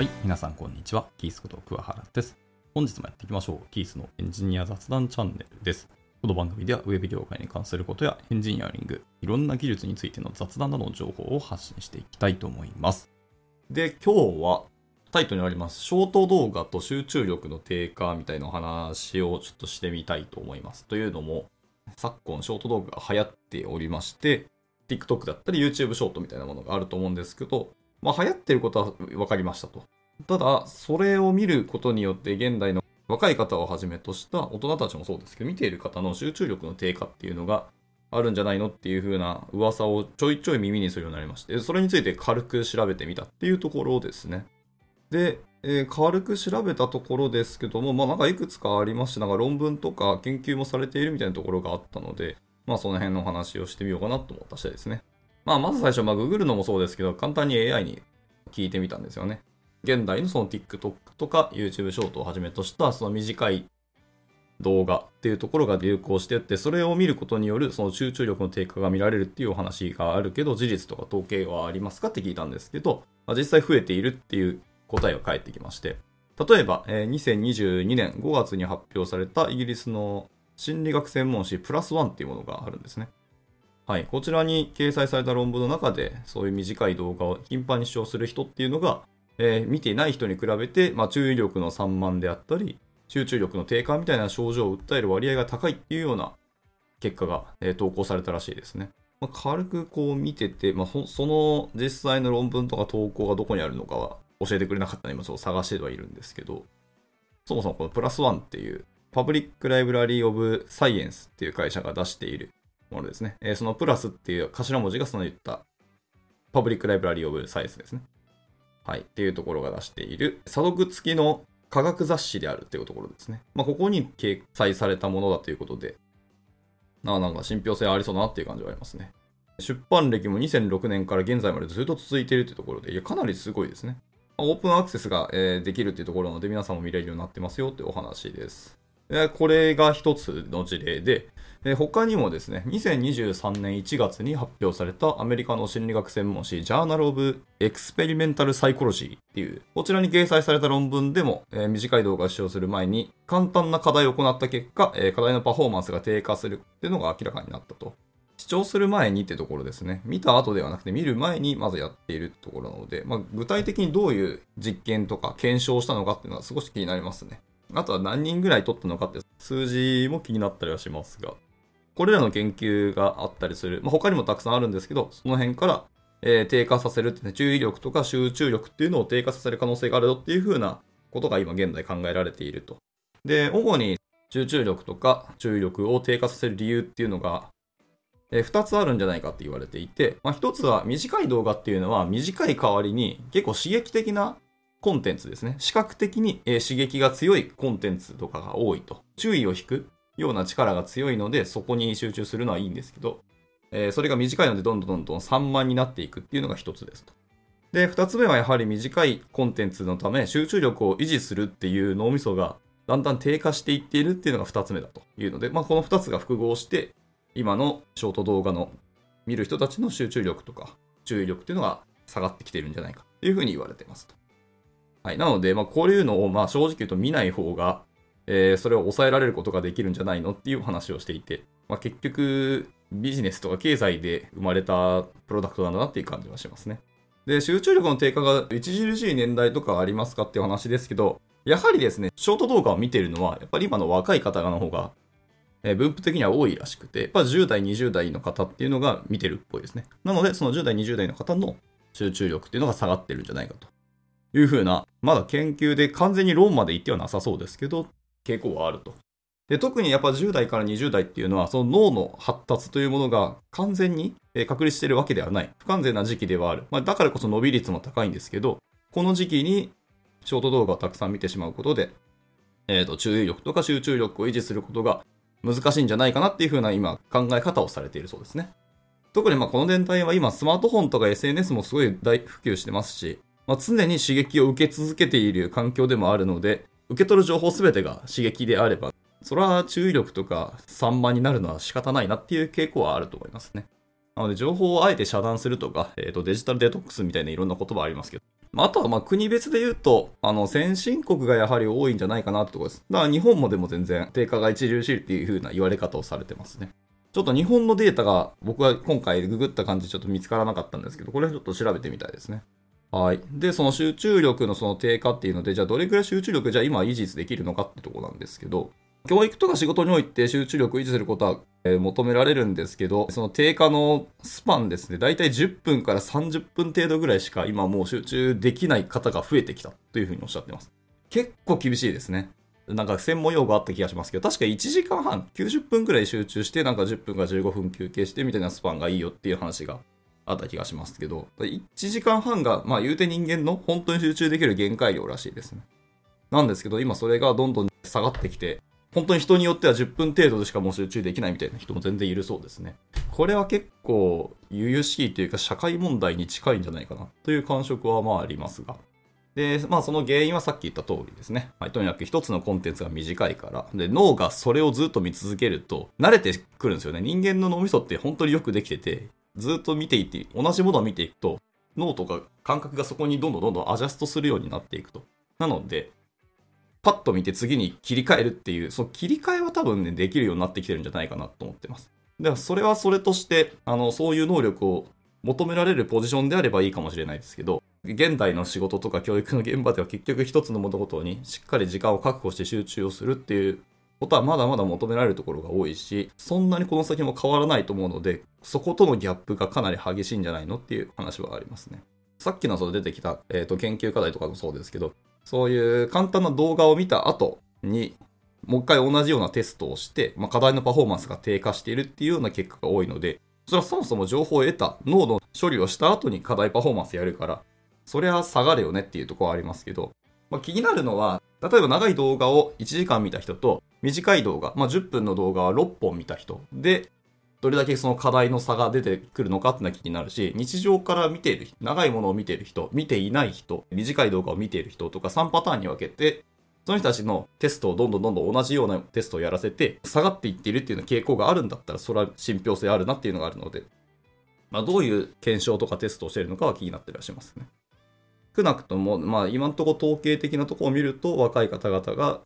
はい、皆さんこんにちは。キースこと桑原です。本日もやっていきましょう。キースのエンジニア雑談チャンネルです。この番組ではウェブ業界に関することやエンジニアリング、いろんな技術についての雑談などの情報を発信していきたいと思います。で、今日はタイトルにあります、ショート動画と集中力の低下みたいなお話をちょっとしてみたいと思います。というのも、昨今ショート動画が流行っておりまして、TikTok だったり YouTube ショートみたいなものがあると思うんですけど、まあ流行ってることは分かりましたと。ただ、それを見ることによって現代の若い方をはじめとした大人たちもそうですけど、見ている方の集中力の低下っていうのがあるんじゃないのっていう風な噂をちょいちょい耳にするようになりまして、それについて軽く調べてみたっていうところですね。で、えー軽く調べたところですけども、まあなんかいくつかありまして、なんか論文とか研究もされているみたいなところがあったので、まあその辺の話をしてみようかなと思った次第ですね。まあまず最初、まあググるのもそうですけど、簡単に AI に聞いてみたんですよね。現代のその TikTok とか YouTube ショートをはじめとしたその短い動画っていうところが流行してって、それを見ることによるその集中力の低下が見られるっていうお話があるけど、事実とか統計はありますかって聞いたんですけど、まあ、実際増えているっていう答えが返ってきまして、例えば、えー2022年5月に発表されたイギリスの心理学専門誌プラスワンっていうものがあるんですね。はい、こちらに掲載された論文の中で、そういう短い動画を頻繁に視聴する人っていうのが、えー見てない人に比べて、まあ、注意力の散漫であったり、集中力の低下みたいな症状を訴える割合が高いっていうような結果が、えー投稿されたらしいですね。まあ、軽くこう見てて、まあ、その実際の論文とか投稿がどこにあるのかは教えてくれなかったので、今ちょっと探してはいるんですけど、そもそもこのプラスワンっていう、パブリックライブラリーオブサイエンスっていう会社が出しているものですね。えーそのプラスっていう頭文字がその言ったパブリックライブラリーオブサイエンスですね。はい。っていうところが出している、査読付きの科学雑誌であるっていうところですね。まあ、ここに掲載されたものだということで、ななんか信憑性ありそうだなっていう感じはありますね。出版歴も2006年から現在までずっと続いているというところで、いや、かなりすごいですね。オープンアクセスが、えできるっていうところなので、皆さんも見れるようになってますよってお話です。これが一つの事例で、他にもですね、2023年1月に発表されたアメリカの心理学専門誌、 Journal of Experimental Psychology っていう、こちらに掲載された論文でも、えー短い動画を視聴する前に、簡単な課題を行った結果、えー課題のパフォーマンスが低下するっていうのが明らかになったと。視聴する前にってところですね。見た後ではなくて見る前にまずやっているところなので、まあ、具体的にどういう実験とか検証したのかっていうのは少し気になりますね。あとは何人ぐらい取ったのかって数字も気になったりはしますが、これらの研究があったりする、まあ、他にもたくさんあるんですけど、その辺から、えー低下させるってね、注意力とか集中力っていうのを低下させる可能性があるよっていう風なことが今現在考えられていると。で、主に集中力とか注意力を低下させる理由っていうのが、えー2つあるんじゃないかって言われていて、まあ、1つは短い動画っていうのは短い代わりに結構刺激的なコンテンツですね。視覚的に、刺激が強いコンテンツとかが多いと。注意を引くような力が強いので、そこに集中するのはいいんですけど、えそれが短いのでどんどんどんどん散漫になっていくっていうのが一つですと。で、二つ目はやはり短いコンテンツのため集中力を維持するっていう脳みそがだんだん低下していっているっていうのが二つ目だというので、まあこの二つが複合して、今のショート動画の見る人たちの集中力とか注意力っていうのが下がってきているんじゃないかというふうに言われていますと。はい。なので、まあこういうのをまあ正直言うと見ない方が、えーそれを抑えられることができるんじゃないのっていう話をしていて、まあ結局ビジネスとか経済で生まれたプロダクトなんだなっていう感じはしますね。で、集中力の低下が著しい年代とかありますかっていう話ですけど、やはりですね、ショート動画を見ているのは、やっぱり今の若い方の方が、えー分布的には多いらしくて、やっぱ10代、20代の方っていうのが見てるっぽいですね。なので、その10代、20代の方の集中力っていうのが下がってるんじゃないかというふうな、まだ研究で完全に論まで言ってはなさそうですけど、傾向はあると。で特にやっぱ10代から20代っていうのは、その脳の発達というものが完全に確立しているわけではない。不完全な時期ではある。まあ、だからこそ伸び率も高いんですけど、この時期にショート動画をたくさん見てしまうことで、えっ、と、注意力とか集中力を維持することが難しいんじゃないかなっていうふうな今考え方をされているそうですね。特にまあこの年代は今スマートフォンとか SNS もすごい大普及してますし、まあ、常に刺激を受け続けている環境でもあるので、受け取る情報すべてが刺激であれば、それは注意力とか散漫になるのは仕方ないなっていう傾向はあると思いますね。なので情報をあえて遮断するとか、えー、とデジタルデトックスみたいないろんな言葉ありますけど、まあとはまあ国別で言うと、あの、先進国がやはり多いんじゃないかなってところです。だから日本もでも全然低下が著しいっていう風な言われ方をされてますね。ちょっと日本のデータが僕は今回ググった感じちょっと見つからなかったんですけど、これはちょっと調べてみたいですね。はい。で、その集中力のその低下っていうので、じゃあどれくらい集中力じゃあ今維持できるのかってとこなんですけど、教育とか仕事において集中力を維持することは、え、求められるんですけど、その低下のスパンですね、だいたい10分から30分程度ぐらいしか今もう集中できない方が増えてきたというふうにおっしゃってます。結構厳しいですね。なんか専門用語あった気がしますけど、確か1時間半、90分くらい集中して、なんか10分か15分休憩してみたいなスパンがいいよっていう話があった気がしますけど、1時間半が、まあ言うて人間の本当に集中できる限界量らしいですね。なんですけど、今それがどんどん下がってきて、本当に人によっては10分程度でしかもう集中できないみたいな人も全然いるそうですね。これは結構、悠々しいというか社会問題に近いんじゃないかなという感触はまあありますが。で、まあその原因はさっき言った通りですね。はい、とにかく一つのコンテンツが短いから。で、脳がそれをずっと見続けると、慣れてくるんですよね。人間の脳みそって本当によくできてて、ずっと見ていて、同じものを見ていくと、脳とか感覚がそこにどんどんどんどんアジャストするようになっていくと。なので、パッと見て次に切り替えるっていう、その切り替えは多分ね、できるようになってきてるんじゃないかなと思ってます。だからそれはそれとして、あの、そういう能力を求められるポジションであればいいかもしれないですけど、現代の仕事とか教育の現場では結局一つの物事にしっかり時間を確保して集中をするっていうことはまだまだ求められるところが多いし、そんなにこの先も変わらないと思うので、そことのギャップがかなり激しいんじゃないのっていう話はありますね。さっきのその出てきた、えーと、研究課題とかもそうですけど、そういう簡単な動画を見た後に、もう一回同じようなテストをして、まあ、課題のパフォーマンスが低下しているっていうような結果が多いので、それはそもそも情報を得た脳の処理をした後に課題パフォーマンスやるから、それは下がるよねっていうところはありますけど、まあ、気になるのは、例えば長い動画を1時間見た人と、短い動画、まあ、10分の動画は6本見た人で、どれだけその課題の差が出てくるのかってのは気になるし、日常から見ている人、長いものを見ている人、見ていない人、短い動画を見ている人とか3パターンに分けて、その人たちのテストをどんどんどんどん同じようなテストをやらせて、下がっていっているっていうような傾向があるんだったら、それは信憑性あるなっていうのがあるので、まあ、どういう検証とかテストをしているのかは気になってらっしゃいますね。少なくとも、まあ、今のところ統計的なところを見ると、若い方々が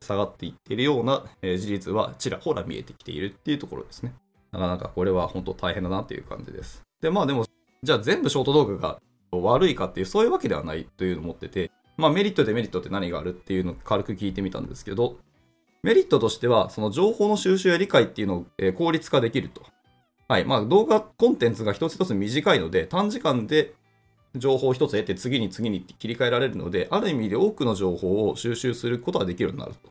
下がっていっているような、事実はちらほら見えてきているっていうところですね。なかなかこれは本当大変だなっていう感じです。で、まあでも、じゃあ全部ショート動画が悪いかっていう、そういうわけではないというのを持ってて、まあメリットデメリットって何があるっていうのを軽く聞いてみたんですけど、メリットとしては、その情報の収集や理解っていうのを、効率化できると。はい。まあ動画コンテンツが一つ一つ短いので、短時間で情報を一つ得て次に次に切り替えられるので、ある意味で多くの情報を収集することができるようになると。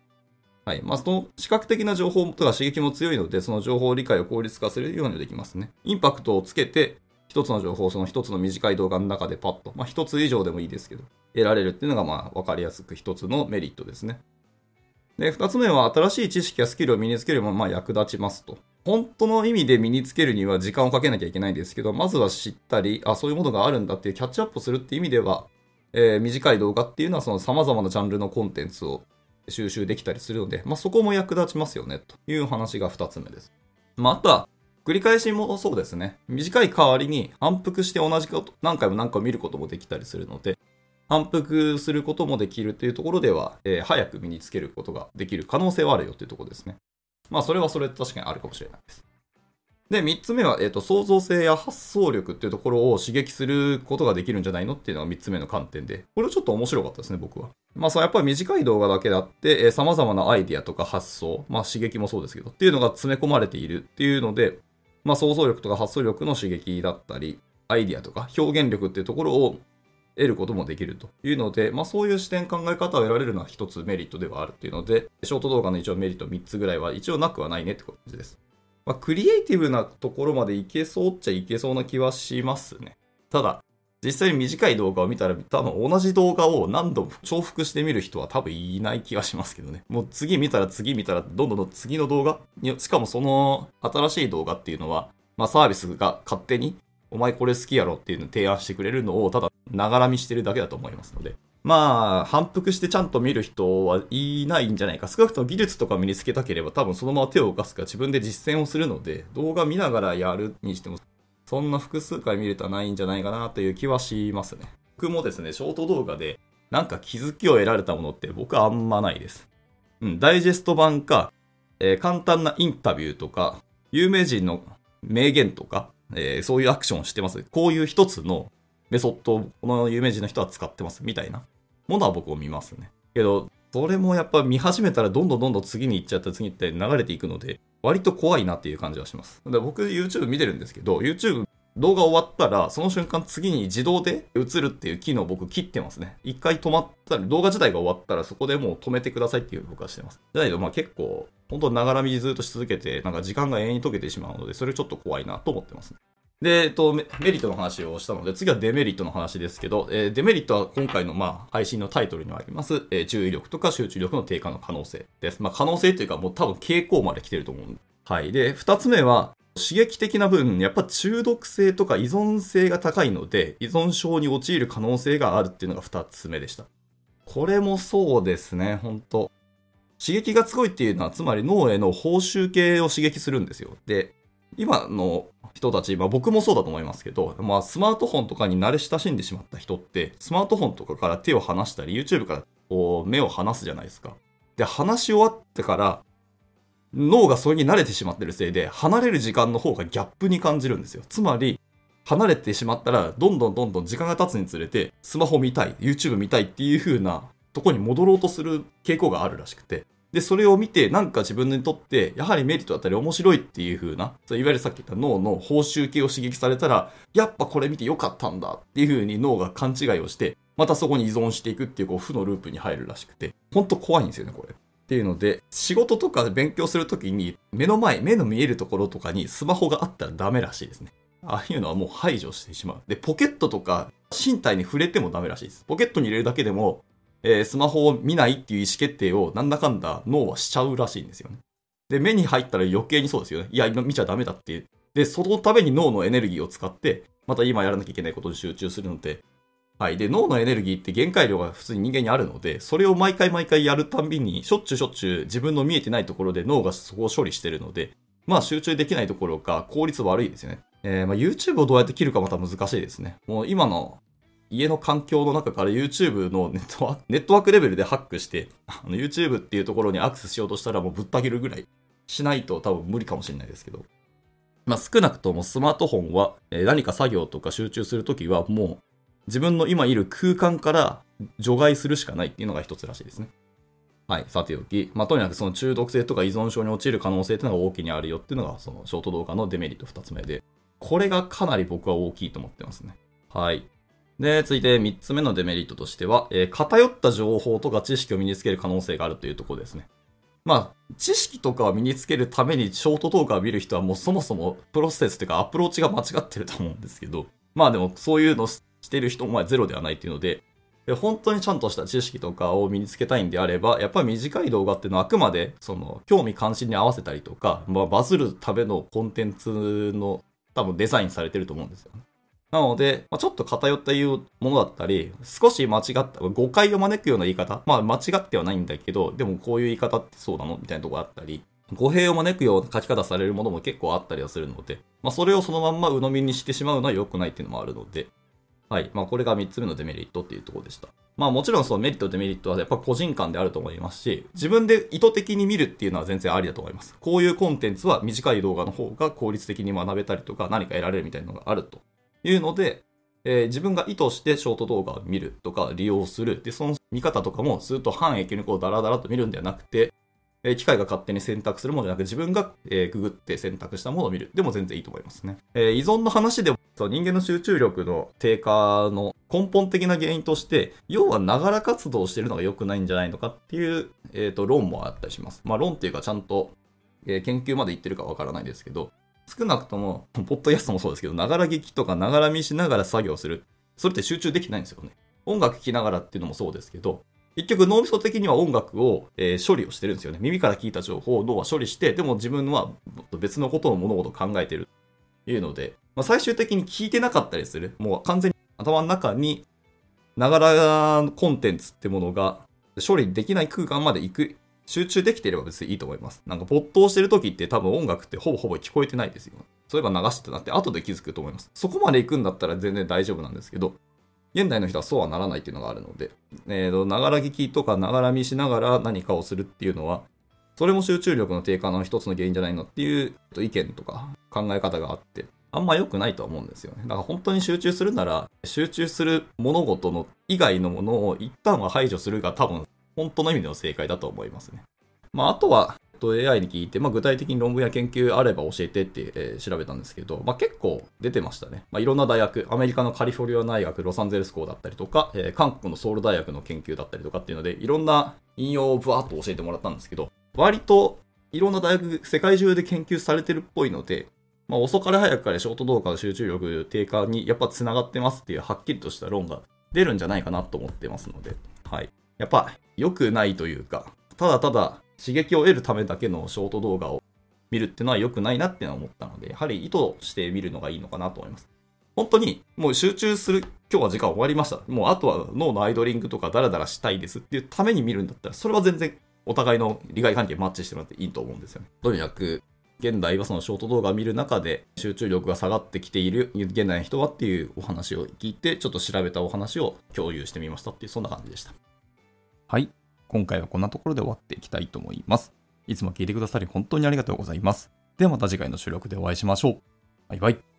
はい。まあ、その視覚的な情報とか刺激も強いので、その情報理解を効率化するようにできますね。インパクトをつけて、一つの情報をその一つの短い動画の中でパッと、まあ、一つ以上でもいいですけど、得られるっていうのが、まあ、わかりやすく一つのメリットですね。で、二つ目は、新しい知識やスキルを身につけるも、まあ、役立ちますと。本当の意味で身につけるには時間をかけなきゃいけないんですけど、まずは知ったり、あ、そういうものがあるんだっていうキャッチアップするっていう意味では、えー、短い動画っていうのはその様々なジャンルのコンテンツを収集できたりするので、まあ、そこも役立ちますよね、という話が2つ目です。まあ、あとは、繰り返しもそうですね。短い代わりに反復して同じこと、何回も何回も見ることもできたりするので、反復することもできるというところでは、えー、早く身につけることができる可能性はあるよというところですね。まあ、それはそれ確かにあるかもしれないです。で、三つ目は、え、ー、と、創造性や発想力っていうところを刺激することができるんじゃないのっていうのが三つ目の観点で、これはちょっと面白かったですね、僕は。まあ、そう、やっぱり短い動画だけであって、えー、様々なアイディアとか発想、まあ、刺激もそうですけど、っていうのが詰め込まれているっていうので、まあ、想像力とか発想力の刺激だったり、アイディアとか表現力っていうところを得ることもできるというので、まあ、そういう視点考え方を得られるのは一つメリットではあるっていうので、ショート動画の一応メリット3つぐらいは一応なくはないねって感じです。まあ、クリエイティブなところまでいけそうっちゃいけそうな気はしますね。ただ、実際に短い動画を見たら多分同じ動画を何度も重複して見る人は多分いない気がしますけどね。もう次見たら次見たらどんどんどん次の動画しかもその新しい動画っていうのは、まあサービスが勝手にお前これ好きやろっていうのを提案してくれるのをただながら見してるだけだと思いますので。まあ、反復してちゃんと見る人はいないんじゃないか。少なくとも技術とか身につけたければ多分そのまま手を動かすか自分で実践をするので、動画見ながらやるにしても、そんな複数回見るとはないんじゃないかなという気はしますね。僕もですね、ショート動画でなんか気づきを得られたものって僕はあんまないです。うん、ダイジェスト版か、えー、簡単なインタビューとか、有名人の名言とか、えー、そういうアクションをしてます。こういう一つのメソッドをこの有名人の人は使ってますみたいなものは僕を見ますね。けど、それもやっぱ見始めたらどんどんどんどん次に行っちゃった次って流れていくので、割と怖いなっていう感じはします。で僕 YouTube 見てるんですけど、YouTube 動画終わったら、その瞬間次に自動で映るっていう機能を僕切ってますね。一回止まったら、動画自体が終わったらそこでもう止めてくださいっていう僕はしてます。じゃないと、まあ結構、本当ながら見ずっとし続けて、なんか時間が永遠に解けてしまうので、それちょっと怖いなと思ってます、ね。で、えっと、メリットの話をしたので、次はデメリットの話ですけど、えー、デメリットは今回の、まあ、配信のタイトルにはあります、えー、注意力とか集中力の低下の可能性です。まあ、可能性というか、もう多分傾向まで来てると思う。はい。で、二つ目は、刺激的な分、やっぱ中毒性とか依存性が高いので、依存症に陥る可能性があるっていうのが二つ目でした。これもそうですね、本当刺激が強いっていうのは、つまり脳への報酬系を刺激するんですよ。で、今の人たち、まあ僕もそうだと思いますけど、まあスマートフォンとかに慣れ親しんでしまった人って、スマートフォンとかから手を離したり、YouTube からこう目を離すじゃないですか。で、話し終わってから、脳がそれに慣れてしまってるせいで、離れる時間の方がギャップに感じるんですよ。つまり、離れてしまったら、どんどんどんどん時間が経つにつれて、スマホ見たい、YouTube 見たいっていう風なとこに戻ろうとする傾向があるらしくて。で、それを見て、なんか自分にとって、やはりメリットだったり面白いっていう風な、いわゆるさっき言った脳の報酬系を刺激されたら、やっぱこれ見てよかったんだっていう風に脳が勘違いをして、またそこに依存していくっていうこう負のループに入るらしくて、ほんと怖いんですよね、これ。っていうので、仕事とか勉強するときに、目の前、目の見えるところとかにスマホがあったらダメらしいですね。ああいうのはもう排除してしまう。で、ポケットとか身体に触れてもダメらしいです。ポケットに入れるだけでも、えー、スマホを見ないっていう意思決定をなんだかんだ脳はしちゃうらしいんですよね。で、目に入ったら余計にそうですよね。いや、今見ちゃダメだっていう。で、そのために脳のエネルギーを使って、また今やらなきゃいけないことに集中するので、はい。で、脳のエネルギーって限界量が普通に人間にあるので、それを毎回毎回やるたんびに、しょっちゅうしょっちゅう自分の見えてないところで脳がそこを処理してるので、まあ集中できないところか効率悪いですよね。えー、まあ YouTube をどうやって切るかまた難しいですね。もう今の家の環境の中から YouTube のネットワーク、ネットワークレベルでハックして、あの YouTube っていうところにアクセスしようとしたらもうぶった切るぐらいしないと多分無理かもしれないですけど。まあ少なくともスマートフォンは、何か作業とか集中するときはもう自分の今いる空間から除外するしかないっていうのが一つらしいですね。はい、さておき、まあ、とにかくその中毒性とか依存症に陥る可能性っていうのが大きにあるよっていうのが、そのショート動画のデメリット二つ目で、これがかなり僕は大きいと思ってますね。はい。で、続いて3つ目のデメリットとしては、えー、偏った情報とか知識を身につける可能性があるというところですね。まあ、知識とかを身につけるためにショート動画を見る人はもうそもそもプロセスというかアプローチが間違ってると思うんですけど、まあでもそういうのしてる人もゼロではないっていうので、本当にちゃんとした知識とかを身につけたいんであれば、やっぱり短い動画っていうのはあくまで、その、興味関心に合わせたりとか、まあ、バズるためのコンテンツの多分デザインされてると思うんですよね。なので、まあ、ちょっと偏ったいうものだったり、少し間違った、誤解を招くような言い方、まあ間違ってはないんだけど、でもこういう言い方ってそうなの？みたいなとこあったり、語弊を招くような書き方されるものも結構あったりはするので、まあそれをそのまんま鵜呑みにしてしまうのは良くないっていうのもあるので、はい。まあこれが3つ目のデメリットっていうところでした。まあもちろんそのメリットデメリットはやっぱ個人間であると思いますし、自分で意図的に見るっていうのは全然ありだと思います。こういうコンテンツは短い動画の方が効率的に学べたりとか何か得られるみたいなのがあるというので、えー、自分が意図してショート動画を見るとか利用する。で、その見方とかもずっと半永久にこうダラダラと見るんではなくて、えー、機械が勝手に選択するものじゃなく自分が、えー、ググって選択したものを見る。でも全然いいと思いますね。えー、依存の話でも人間の集中力の低下の根本的な原因として、要はながら活動してるのが良くないんじゃないのかっていう、えっ、ー、と、論もあったりします。まあ論っていうかちゃんと、えー、研究まで言ってるかわからないですけど、少なくとも、ポッドキャストもそうですけど、ながら聞きとかながら見しながら作業する。それって集中できないんですよね。音楽聴きながらっていうのもそうですけど、結局脳みそ的には音楽を、えー、処理をしてるんですよね。耳から聞いた情報を脳は処理して、でも自分は別のことを物事を考えてるというので、まあ、最終的に聞いてなかったりする。もう完全に頭の中にながらコンテンツってものが処理できない空間まで行く集中できていれば別にいいと思います。なんか没頭してる時って多分音楽ってほぼほぼ聞こえてないですよ。そういえば流してたなって後で気づくと思います。そこまで行くんだったら全然大丈夫なんですけど、現代の人はそうはならないっていうのがあるので、えーと、ながら聞きとかながら見しながら何かをするっていうのは、それも集中力の低下の一つの原因じゃないのっていう意見とか考え方があって、あんま良くないとは思うんですよね。だから本当に集中するなら、集中する物事の以外のものを一旦は排除するが多分本当の意味での正解だと思いますね。まあ、あとは、AI に聞いて、まあ、具体的に論文や研究あれば教えてって、えー、調べたんですけど、まあ、結構出てましたね。まあ、いろんな大学、アメリカのカリフォルニア大学、ロサンゼルス校だったりとか、えー、韓国のソウル大学の研究だったりとかっていうので、いろんな引用をブワーッと教えてもらったんですけど、割といろんな大学、世界中で研究されてるっぽいので、まあ、遅かれ早くからショート動画の集中力低下にやっぱ繋がってますっていうはっきりとした論が出るんじゃないかなと思ってますので、はい。やっぱ良くないというか、ただただ刺激を得るためだけのショート動画を見るっていうのは良くないなってのは思ったので、やはり意図して見るのがいいのかなと思います。本当にもう集中する、今日は時間終わりました。もうあとは脳のアイドリングとかダラダラしたいですっていうために見るんだったら、それは全然お互いの利害関係マッチしてもらっていいと思うんですよね。とにかく、現代はそのショート動画を見る中で集中力が下がってきている現代の人はっていうお話を聞いて、ちょっと調べたお話を共有してみましたっていう、そんな感じでした。はい。今回はこんなところで終わっていきたいと思います。いつも聞いてくださり本当にありがとうございます。ではまた次回の収録でお会いしましょう。バイバイ。